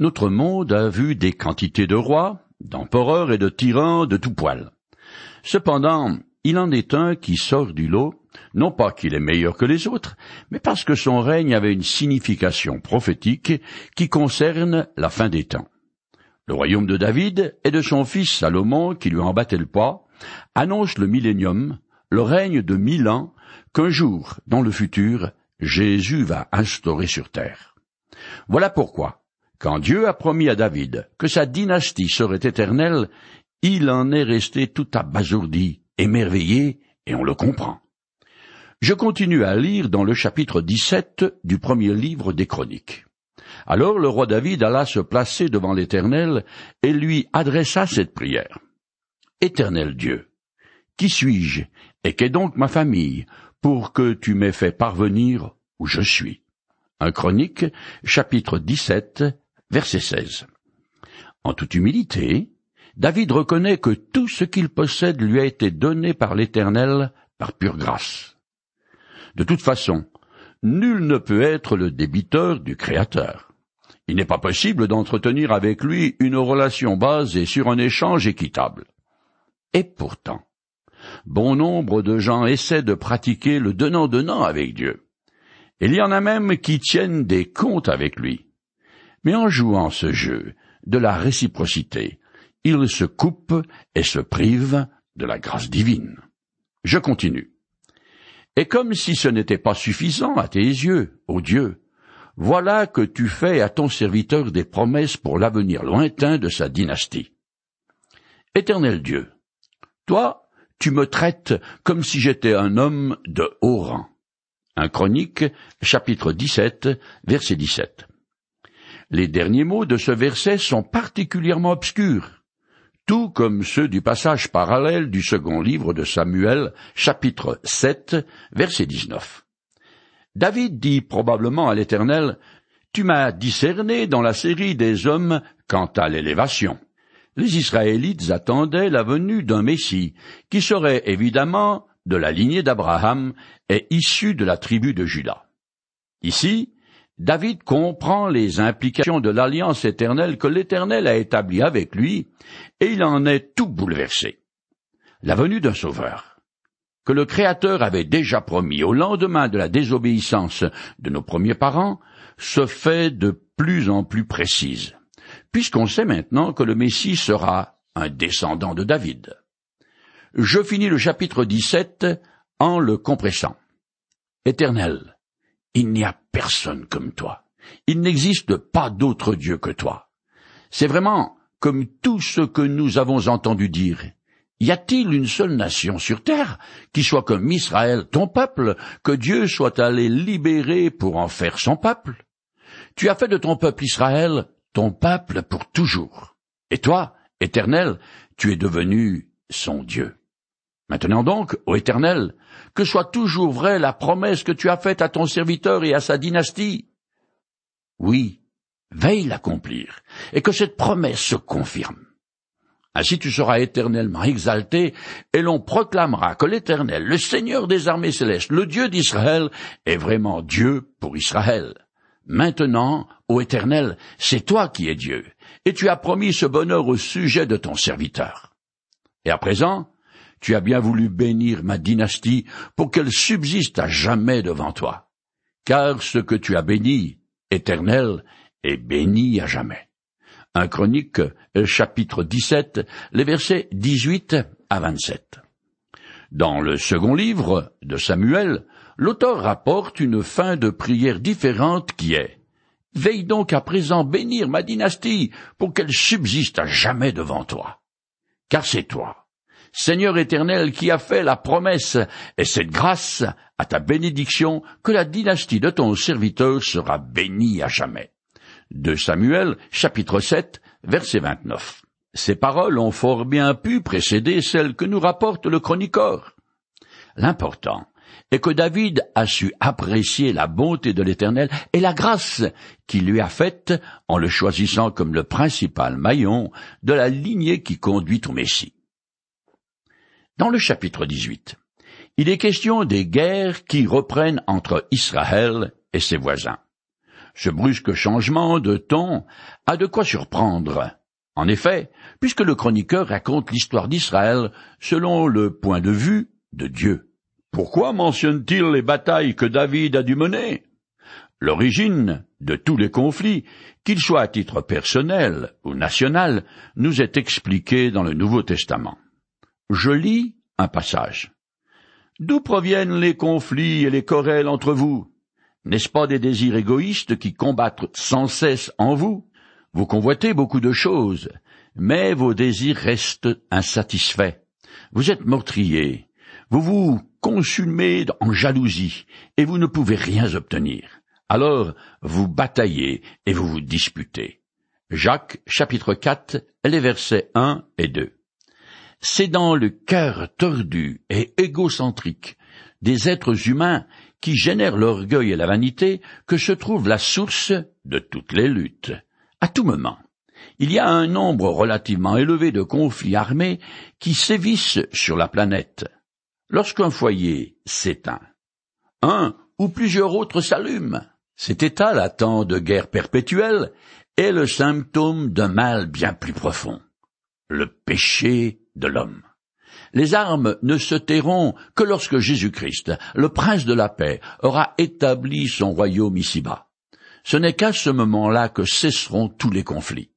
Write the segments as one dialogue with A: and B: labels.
A: Notre monde a vu des quantités de rois, d'empereurs et de tyrans de tout poil. Cependant, il en est un qui sort du lot, non pas qu'il est meilleur que les autres, mais parce que son règne avait une signification prophétique qui concerne la fin des temps. Le royaume de David et de son fils Salomon, qui lui en battait le poids, annonce le millénium, le règne de mille ans, qu'un jour, dans le futur, Jésus va instaurer sur terre. Voilà pourquoi, quand Dieu a promis à David que sa dynastie serait éternelle, il en est resté tout abasourdi, émerveillé, et on le comprend. Je continue à lire dans le chapitre 17 du premier livre des Chroniques. Alors le roi David alla se placer devant l'Éternel et lui adressa cette prière. Éternel Dieu, qui suis-je et qu'est donc ma famille pour que tu m'aies fait parvenir où je suis? Un chronique, chapitre 17, verset 16. En toute humilité, David reconnaît que tout ce qu'il possède lui a été donné par l'Éternel par pure grâce. De toute façon, nul ne peut être le débiteur du Créateur. Il n'est pas possible d'entretenir avec lui une relation basée sur un échange équitable. Et pourtant, bon nombre de gens essaient de pratiquer le donnant-donnant avec Dieu. Il y en a même qui tiennent des comptes avec lui. Mais en jouant ce jeu de la réciprocité, ils se coupent et se privent de la grâce divine. Je continue. Et comme si ce n'était pas suffisant à tes yeux, ô Dieu, voilà que tu fais à ton serviteur des promesses pour l'avenir lointain de sa dynastie. Éternel Dieu, toi, tu me traites comme si j'étais un homme de haut rang. Un chronique, chapitre 17, verset 17. Les derniers mots de ce verset sont particulièrement obscurs tout comme ceux du passage parallèle du second livre de Samuel, chapitre 7, verset 19. David dit probablement à l'Éternel, Tu m'as discerné dans la série des hommes quant à l'élévation. Les Israélites attendaient la venue d'un Messie, qui serait évidemment de la lignée d'Abraham et issu de la tribu de Juda. Ici, David comprend les implications de l'alliance éternelle que l'Éternel a établie avec lui, et il en est tout bouleversé. La venue d'un Sauveur, que le Créateur avait déjà promis au lendemain de la désobéissance de nos premiers parents, se fait de plus en plus précise, puisqu'on sait maintenant que le Messie sera un descendant de David. Je finis le chapitre 17 en le compressant. Éternel, il n'y a personne comme toi. Il n'existe pas d'autre Dieu que toi. C'est vraiment comme tout ce que nous avons entendu dire. Y a-t-il une seule nation sur terre qui soit comme Israël, ton peuple, que Dieu soit allé libérer pour en faire son peuple? Tu as fait de ton peuple Israël ton peuple pour toujours. Et toi, Éternel, tu es devenu son Dieu. Maintenant donc, ô Éternel, que soit toujours vraie la promesse que tu as faite à ton serviteur et à sa dynastie. Oui, veille l'accomplir, et que cette promesse se confirme. Ainsi tu seras éternellement exalté, et l'on proclamera que l'Éternel, le Seigneur des armées célestes, le Dieu d'Israël, est vraiment Dieu pour Israël. Maintenant, ô Éternel, c'est toi qui es Dieu, et tu as promis ce bonheur au sujet de ton serviteur. Et à présent, tu as bien voulu bénir ma dynastie pour qu'elle subsiste à jamais devant toi. Car ce que tu as béni, éternel, est béni à jamais. Un chronique, chapitre 17, les versets 18 à 27. Dans le second livre de Samuel, l'auteur rapporte une fin de prière différente qui est Veille donc à présent bénir ma dynastie pour qu'elle subsiste à jamais devant toi. Car c'est toi, Seigneur éternel qui a fait la promesse et cette grâce à ta bénédiction que la dynastie de ton serviteur sera bénie à jamais. De Samuel, chapitre 7, verset 29. Ces paroles ont fort bien pu précéder celles que nous rapporte le chroniqueur. L'important est que David a su apprécier la bonté de l'Éternel et la grâce qu'il lui a faite en le choisissant comme le principal maillon de la lignée qui conduit au Messie. Dans le chapitre 18, il est question des guerres qui reprennent entre Israël et ses voisins. Ce brusque changement de ton a de quoi surprendre. En effet, puisque le chroniqueur raconte l'histoire d'Israël selon le point de vue de Dieu. Pourquoi mentionne-t-il les batailles que David a dû mener? L'origine de tous les conflits, qu'ils soient à titre personnel ou national, nous est expliquée dans le Nouveau Testament. Je lis un passage. D'où proviennent les conflits et les querelles entre vous? N'est-ce pas des désirs égoïstes qui combattent sans cesse en vous? Vous convoitez beaucoup de choses, mais vos désirs restent insatisfaits. Vous êtes meurtrier, vous vous consumez en jalousie, et vous ne pouvez rien obtenir. Alors vous bataillez et vous vous disputez. Jacques chapitre 4, les versets 1 et 2. C'est dans le cœur tordu et égocentrique des êtres humains qui génèrent l'orgueil et la vanité que se trouve la source de toutes les luttes. À tout moment, il y a un nombre relativement élevé de conflits armés qui sévissent sur la planète. Lorsqu'un foyer s'éteint, un ou plusieurs autres s'allument. Cet état latent de guerre perpétuelle est le symptôme d'un mal bien plus profond, le péché de l'homme. Les armes ne se tairont que lorsque Jésus-Christ, le prince de la paix, aura établi son royaume ici-bas. Ce n'est qu'à ce moment-là que cesseront tous les conflits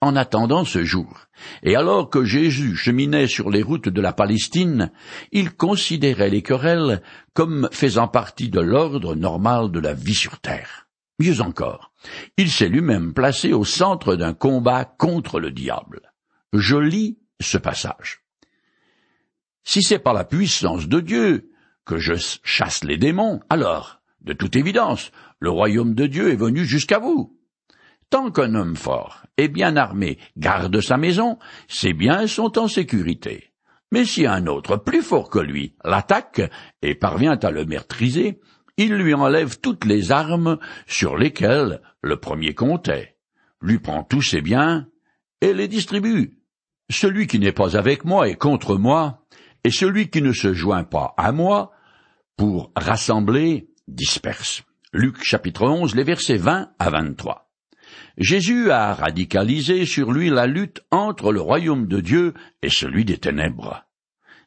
A: en attendant ce jour. Et alors que Jésus cheminait sur les routes de la Palestine, il considérait les querelles comme faisant partie de l'ordre normal de la vie sur terre. Mieux encore, il s'est lui-même placé au centre d'un combat contre le diable. Je lis ce passage. Si c'est par la puissance de Dieu que je chasse les démons, alors, de toute évidence, le royaume de Dieu est venu jusqu'à vous. Tant qu'un homme fort et bien armé garde sa maison, ses biens sont en sécurité. Mais si un autre plus fort que lui l'attaque et parvient à le maîtriser, il lui enlève toutes les armes sur lesquelles le premier comptait, lui prend tous ses biens et les distribue. Celui qui n'est pas avec moi est contre moi, et celui qui ne se joint pas à moi pour rassembler disperse. Luc chapitre 11, les versets 20 à 23. Jésus a radicalisé sur lui la lutte entre le royaume de Dieu et celui des ténèbres.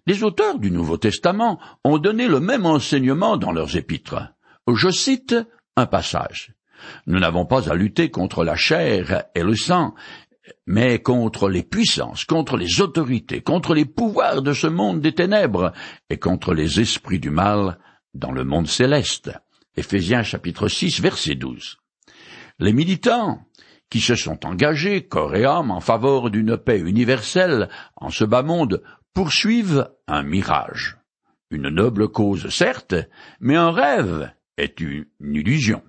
A: Les auteurs du Nouveau Testament ont donné le même enseignement dans leurs épîtres. Je cite un passage. Nous n'avons pas à lutter contre la chair et le sang, mais contre les puissances, contre les autorités, contre les pouvoirs de ce monde des ténèbres et contre les esprits du mal dans le monde céleste. Éphésiens chapitre 6 verset 12. Les militants qui se sont engagés corps et âme en faveur d'une paix universelle en ce bas monde poursuivent un mirage. Une noble cause certes, mais un rêve est une illusion.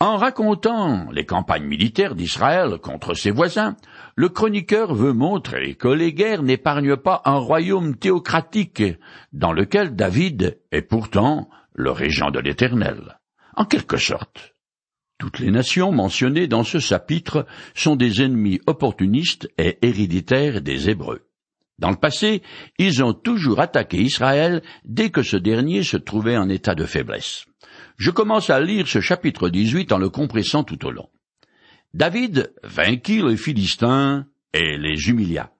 A: En racontant les campagnes militaires d'Israël contre ses voisins, le chroniqueur veut montrer que les guerres n'épargnent pas un royaume théocratique dans lequel David est pourtant le régent de l'Éternel. En quelque sorte, toutes les nations mentionnées dans ce chapitre sont des ennemis opportunistes et héréditaires des Hébreux. Dans le passé, ils ont toujours attaqué Israël dès que ce dernier se trouvait en état de faiblesse. Je commence à lire ce chapitre 18 en le compressant tout au long. David vainquit les Philistins et les humilia.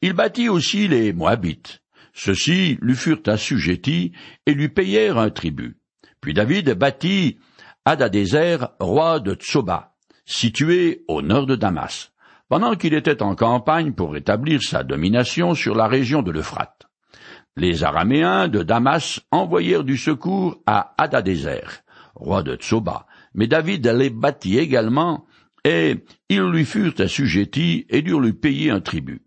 A: Il bâtit aussi les Moabites. Ceux-ci lui furent assujettis et lui payèrent un tribut. Puis David bâtit Hadadézer, roi de Tsoba, situé au nord de Damas, pendant qu'il était en campagne pour établir sa domination sur la région de l'Euphrate. Les Araméens de Damas envoyèrent du secours à Hadadézer, roi de Tsoba, mais David les battit également, et ils lui furent assujettis et durent lui payer un tribut.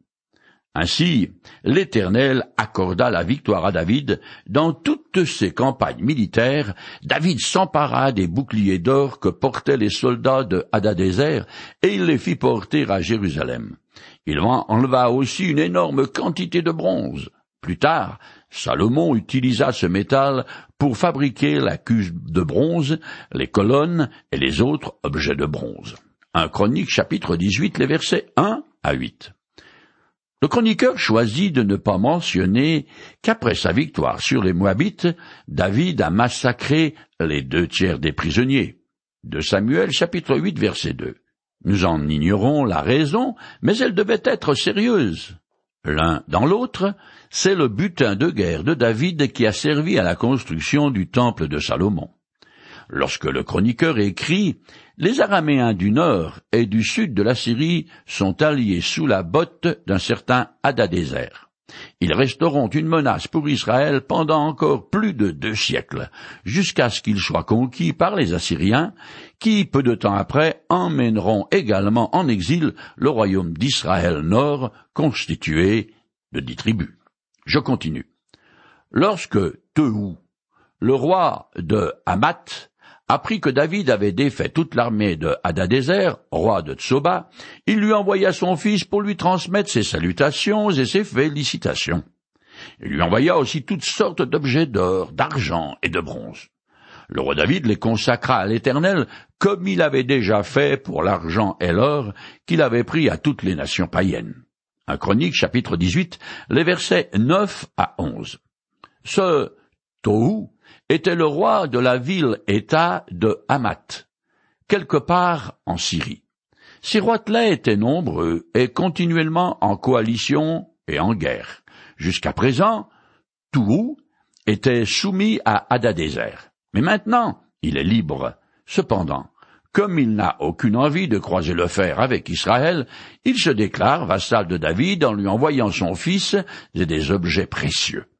A: Ainsi, l'Éternel accorda la victoire à David dans toutes ses campagnes militaires. David s'empara des boucliers d'or que portaient les soldats de Hadadézer et il les fit porter à Jérusalem. Il en enleva aussi une énorme quantité de bronze. Plus tard, Salomon utilisa ce métal pour fabriquer la cuve de bronze, les colonnes et les autres objets de bronze. Un chronique chapitre 18, les versets 1 à 8. Le chroniqueur choisit de ne pas mentionner qu'après sa victoire sur les Moabites, David a massacré les deux tiers des prisonniers. de Samuel chapitre 8 verset 2. Nous en ignorons la raison, mais elle devait être sérieuse. L'un dans l'autre, c'est le butin de guerre de David qui a servi à la construction du temple de Salomon. Lorsque le chroniqueur écrit Les Araméens du nord et du sud de la Syrie sont alliés sous la botte d'un certain Hadadézer. Ils resteront une menace pour Israël pendant encore plus de deux siècles, jusqu'à ce qu'ils soient conquis par les Assyriens, qui, peu de temps après, emmèneront également en exil le royaume d'Israël Nord, constitué de dix tribus. Je continue. Lorsque Tehou, le roi de Hamath, apprit que David avait défait toute l'armée de Hadadézer, roi de Tsoba, il lui envoya son fils pour lui transmettre ses salutations et ses félicitations. Il lui envoya aussi toutes sortes d'objets d'or, d'argent et de bronze. Le roi David les consacra à l'Éternel comme il avait déjà fait pour l'argent et l'or qu'il avait pris à toutes les nations païennes. Un chronique chapitre 18, les versets 9 à 11. Ce Tohu était le roi de la ville-État de Hamath, quelque part en Syrie. Ces roitelets étaient nombreux et continuellement en coalition et en guerre. Jusqu'à présent, tout était soumis à Hadadézer. Mais maintenant, il est libre. Cependant, comme il n'a aucune envie de croiser le fer avec Israël, il se déclare vassal de David en lui envoyant son fils et des objets précieux.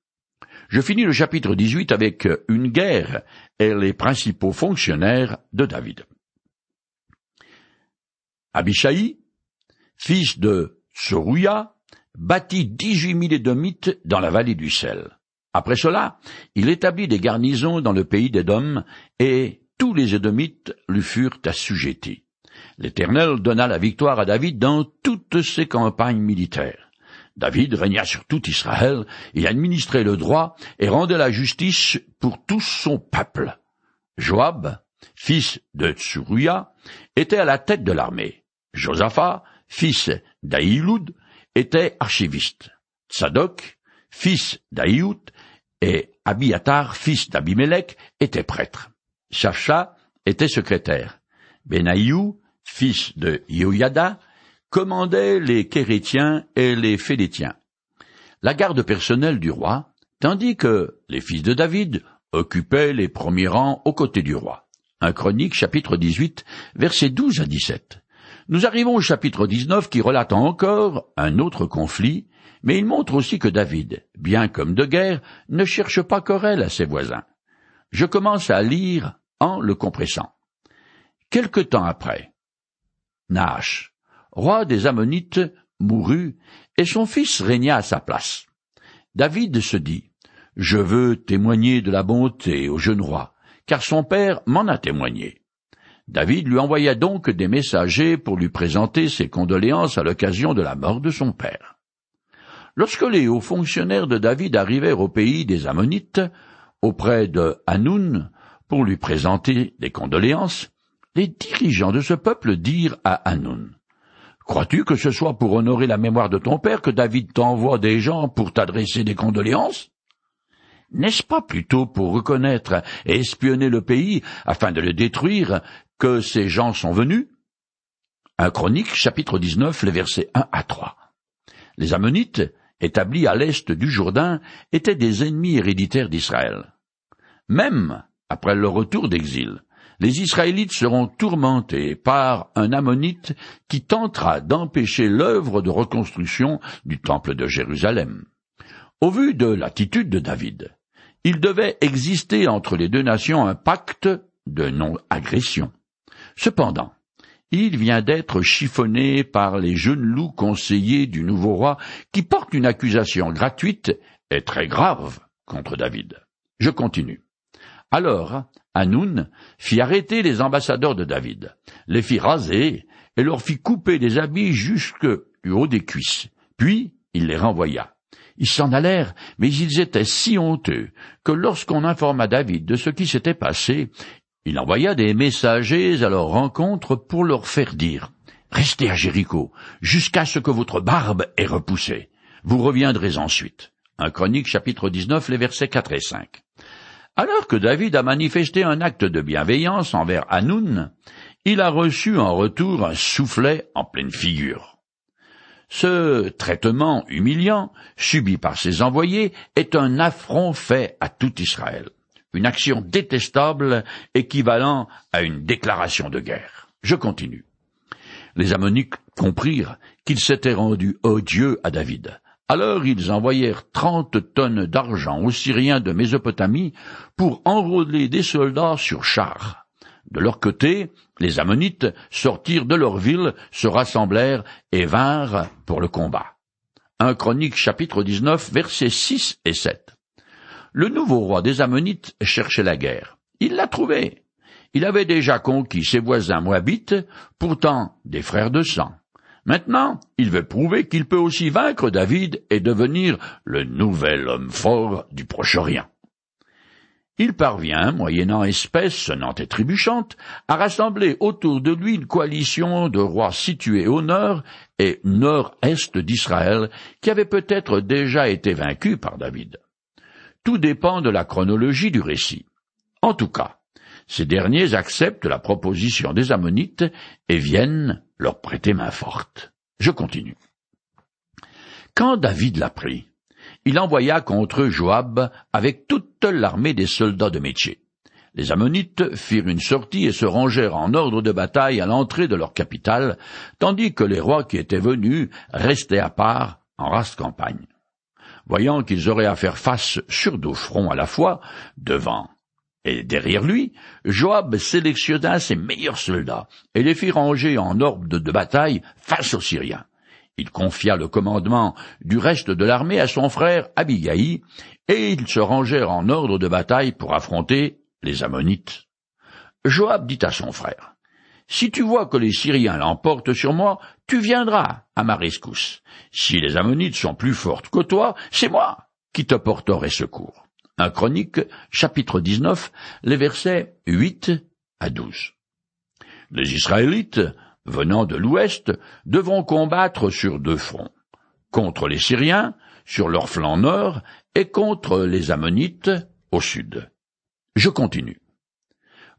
A: Je finis le chapitre 18 avec une guerre et les principaux fonctionnaires de David. Abishai, fils de Sorouya, bâtit dix-huit mille Édomites dans la vallée du sel. Après cela, il établit des garnisons dans le pays d'Édom, et tous les Édomites lui furent assujettis. L'Éternel donna la victoire à David dans toutes ses campagnes militaires. David régna sur tout Israël, il administrait le droit et rendait la justice pour tout son peuple. Joab, fils de Tsuruya, était à la tête de l'armée. Josaphat, fils d'Aïloud, était archiviste. Tsadok, fils d'Aïout, et Abiatar, fils d'Abimelech, était prêtre. Shafsha était secrétaire. Benaïou, fils de Yoyada, commandaient les Kérétiens et les Phélétiens, la garde personnelle du roi, tandis que les fils de David occupaient les premiers rangs aux côtés du roi. Un chronique chapitre 18 versets 12 à 17. Nous arrivons au chapitre 19 qui relate encore un autre conflit, mais il montre aussi que David, bien comme de guerre, ne cherche pas querelle à ses voisins. Je commence à lire en le compressant. Quelque temps après, Nash, roi des Ammonites, mourut, et son fils régna à sa place. David se dit, Je veux témoigner de la bonté au jeune roi, car son père m'en a témoigné. David lui envoya donc des messagers pour lui présenter ses condoléances à l'occasion de la mort de son père. Lorsque les hauts fonctionnaires de David arrivèrent au pays des Ammonites, auprès de Hanoun, pour lui présenter des condoléances, les dirigeants de ce peuple dirent à Hanoun, Crois-tu que ce soit pour honorer la mémoire de ton père que David t'envoie des gens pour t'adresser des condoléances? N'est-ce pas plutôt pour reconnaître et espionner le pays afin de le détruire que ces gens sont venus? Un chronique chapitre 19 les versets 1 à 3. Les Ammonites, établis à l'est du Jourdain, étaient des ennemis héréditaires d'Israël. Même après leur retour d'exil, les Israélites seront tourmentés par un ammonite qui tentera d'empêcher l'œuvre de reconstruction du temple de Jérusalem. Au vu de l'attitude de David, il devait exister entre les deux nations un pacte de non-agression. Cependant, il vient d'être chiffonné par les jeunes loups conseillers du nouveau roi qui portent une accusation gratuite et très grave contre David. Je continue. Alors, Hanoun fit arrêter les ambassadeurs de David, les fit raser et leur fit couper des habits jusque du haut des cuisses. Puis il les renvoya. Ils s'en allèrent, mais ils étaient si honteux que lorsqu'on informa David de ce qui s'était passé, il envoya des messagers à leur rencontre pour leur faire dire Restez à Jéricho jusqu'à ce que votre barbe ait repoussé. Vous reviendrez ensuite. Un chronique chapitre 19 les versets 4 et 5. Alors que David a manifesté un acte de bienveillance envers Hanoun, il a reçu en retour un soufflet en pleine figure. Ce traitement humiliant, subi par ses envoyés, est un affront fait à tout Israël, une action détestable équivalent à une déclaration de guerre. Je continue. Les Ammonites comprirent qu'ils s'étaient rendus odieux à David. Alors ils envoyèrent trente tonnes d'argent aux Syriens de Mésopotamie pour enrôler des soldats sur chars. De leur côté, les Ammonites sortirent de leur ville, se rassemblèrent et vinrent pour le combat. Un Chronique chapitre 19 versets 6 et 7. Le nouveau roi des Ammonites cherchait la guerre. Il l'a trouvé. Il avait déjà conquis ses voisins moabites, pourtant des frères de sang. Maintenant, il veut prouver qu'il peut aussi vaincre David et devenir le nouvel homme fort du Proche-Orient. Il parvient, moyennant espèces sonnantes et trébuchantes, à rassembler autour de lui une coalition de rois situés au nord et nord-est d'Israël, qui avaient peut-être déjà été vaincus par David. Tout dépend de la chronologie du récit. En tout cas, ces derniers acceptent la proposition des Ammonites et viennent leur prêter main forte. Je continue. Quand David l'apprit, il envoya contre Joab avec toute l'armée des soldats de métier. Les Ammonites firent une sortie et se rangèrent en ordre de bataille à l'entrée de leur capitale, tandis que les rois qui étaient venus restaient à part en race campagne. Voyant qu'ils auraient à faire face sur deux fronts à la fois, devant et derrière lui, Joab sélectionna ses meilleurs soldats et les fit ranger en ordre de bataille face aux Syriens. Il confia le commandement du reste de l'armée à son frère Abigaï, et ils se rangèrent en ordre de bataille pour affronter les Ammonites. Joab dit à son frère, Si tu vois que les Syriens l'emportent sur moi, tu viendras à ma rescousse. Si les Ammonites sont plus fortes que toi, c'est moi qui te porterai secours. Un Chronique, chapitre 19, les versets 8 à 12. Les Israélites, venant de l'ouest, devront combattre sur deux fronts. Contre les Syriens, sur leur flanc nord, et contre les Ammonites, au sud. Je continue.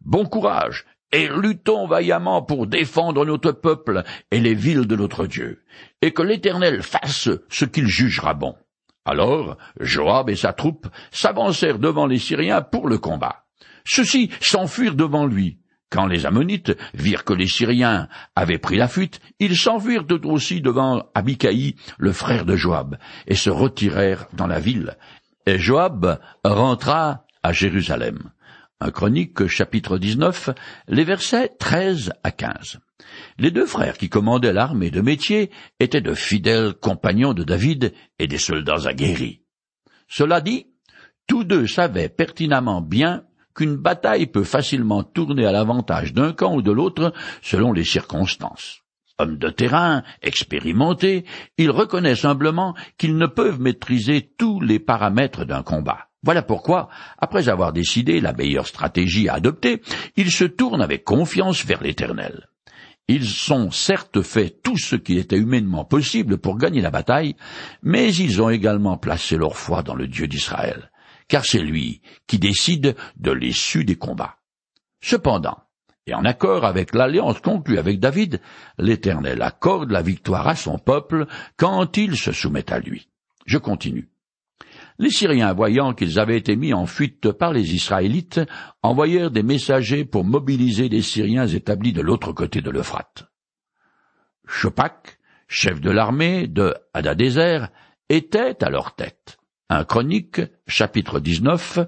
A: Bon courage, et luttons vaillamment pour défendre notre peuple et les villes de notre Dieu, et que l'Éternel fasse ce qu'il jugera bon. Alors Joab et sa troupe s'avancèrent devant les Syriens pour le combat. Ceux-ci s'enfuirent devant lui. Quand les Ammonites virent que les Syriens avaient pris la fuite, ils s'enfuirent aussi devant Abikaï, le frère de Joab, et se retirèrent dans la ville. Et Joab rentra à Jérusalem. Chronique chapitre 19, les versets 13 à 15. Les deux frères qui commandaient l'armée de métier étaient de fidèles compagnons de David et des soldats aguerris. Cela dit, tous deux savaient pertinemment bien qu'une bataille peut facilement tourner à l'avantage d'un camp ou de l'autre selon les circonstances. Hommes de terrain, expérimentés, ils reconnaissent humblement qu'ils ne peuvent maîtriser tous les paramètres d'un combat. Voilà pourquoi, après avoir décidé la meilleure stratégie à adopter, ils se tournent avec confiance vers l'Éternel. Ils ont certes fait tout ce qui était humainement possible pour gagner la bataille, mais ils ont également placé leur foi dans le Dieu d'Israël, car c'est lui qui décide de l'issue des combats. Cependant, et en accord avec l'alliance conclue avec David, l'Éternel accorde la victoire à son peuple quand il se soumet à lui. Je continue. Les Syriens, voyant qu'ils avaient été mis en fuite par les Israélites, envoyèrent des messagers pour mobiliser les Syriens établis de l'autre côté de l'Euphrate. Chopak, chef de l'armée de Hadadézer, était à leur tête. Un chronique, chapitre 19,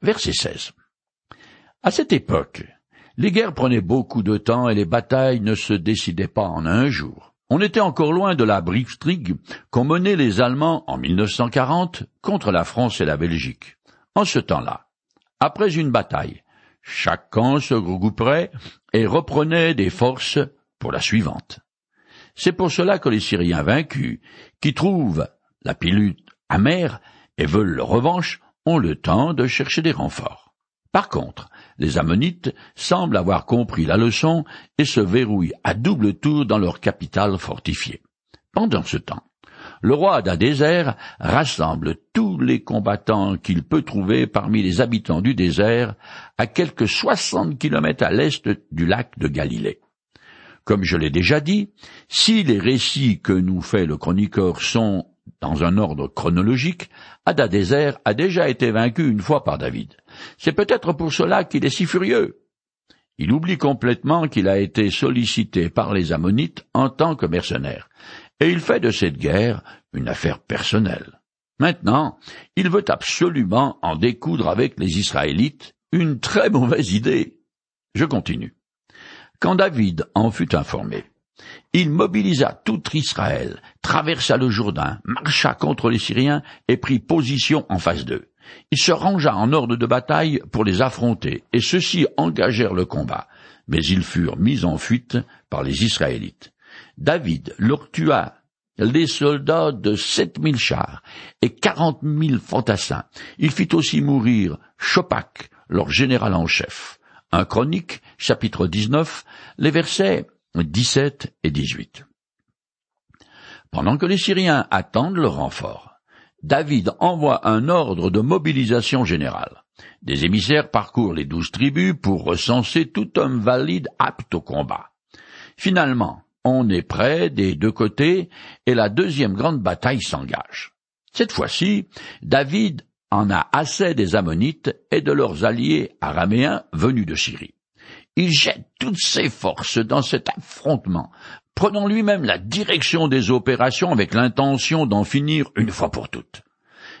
A: verset 16. À cette époque, les guerres prenaient beaucoup de temps et les batailles ne se décidaient pas en un jour. On était encore loin de la Blitzkrieg qu'ont mené les Allemands en 1940 contre la France et la Belgique. En ce temps-là, après une bataille, chaque camp se regrouperait et reprenait des forces pour la suivante. C'est pour cela que les Syriens vaincus, qui trouvent la pilule amère et veulent leur revanche, ont le temps de chercher des renforts. Par contre, les Ammonites semblent avoir compris la leçon et se verrouillent à double tour dans leur capitale fortifiée. Pendant ce temps, le roi d'Adézer rassemble tous les combattants qu'il peut trouver parmi les habitants du désert à quelques soixante kilomètres à l'est du lac de Galilée. Comme je l'ai déjà dit, si les récits que nous fait le chroniqueur sont dans un ordre chronologique, Adadézer a déjà été vaincu une fois par David. C'est peut-être pour cela qu'il est si furieux. Il oublie complètement qu'il a été sollicité par les Ammonites en tant que mercenaire, et il fait de cette guerre une affaire personnelle. Maintenant, il veut absolument en découdre avec les Israélites, une très mauvaise idée. Je continue. Quand David en fut informé, il mobilisa tout Israël, traversa le Jourdain, marcha contre les Syriens et prit position en face d'eux. Il se rangea en ordre de bataille pour les affronter, et ceux-ci engagèrent le combat, mais ils furent mis en fuite par les Israélites. David leur tua les soldats de sept mille chars et quarante mille fantassins. Il fit aussi mourir Chopac, leur général en chef. Un chronique, chapitre 19, les versets 17 et 18. Pendant que les Syriens attendent le renfort, David envoie un ordre de mobilisation générale. Des émissaires parcourent les douze tribus pour recenser tout homme valide apte au combat. Finalement, on est prêt des deux côtés et la deuxième grande bataille s'engage. Cette fois-ci, David en a assez des Ammonites et de leurs alliés araméens venus de Syrie. Il jette toutes ses forces dans cet affrontement, prenant lui-même la direction des opérations avec l'intention d'en finir une fois pour toutes.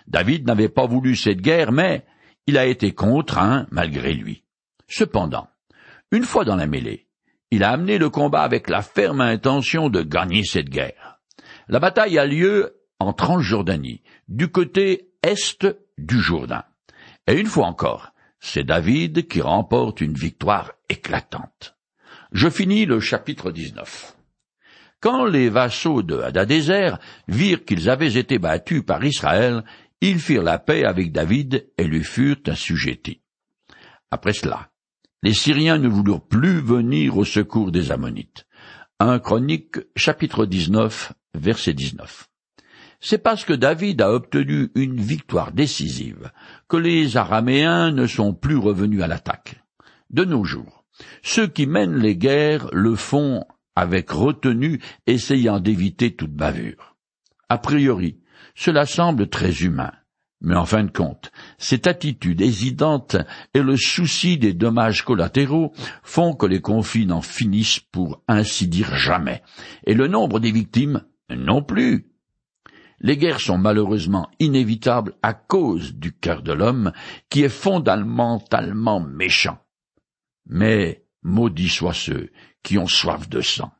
A: David n'avait pas voulu cette guerre, mais il a été contraint malgré lui. Cependant, une fois dans la mêlée, il a amené le combat avec la ferme intention de gagner cette guerre. La bataille a lieu en Transjordanie, du côté est du Jourdain. Et une fois encore, c'est David qui remporte une victoire éclatante. Je finis le chapitre 19. Quand les vassaux de Hadadézer virent qu'ils avaient été battus par Israël, ils firent la paix avec David et lui furent assujettis. Après cela, les Syriens ne voulurent plus venir au secours des Ammonites. Un Chronique, chapitre 19, verset 19 c'est parce que David a obtenu une victoire décisive que les Araméens ne sont plus revenus à l'attaque. De nos jours, ceux qui mènent les guerres le font avec retenue, essayant d'éviter toute bavure. A priori, cela semble très humain. Mais en fin de compte, cette attitude hésitante et le souci des dommages collatéraux font que les conflits n'en finissent pour ainsi dire jamais, et le nombre des victimes non plus. Les guerres sont malheureusement inévitables à cause du cœur de l'homme qui est fondamentalement méchant. Mais maudits soient ceux qui ont soif de sang.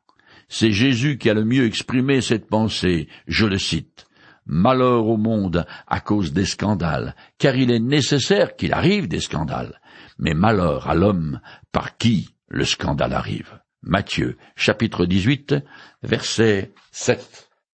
A: C'est Jésus qui a le mieux exprimé cette pensée, je le cite. Malheur au monde à cause des scandales, car il est nécessaire qu'il arrive des scandales, mais malheur à l'homme par qui le scandale arrive. Matthieu, chapitre 18, verset 7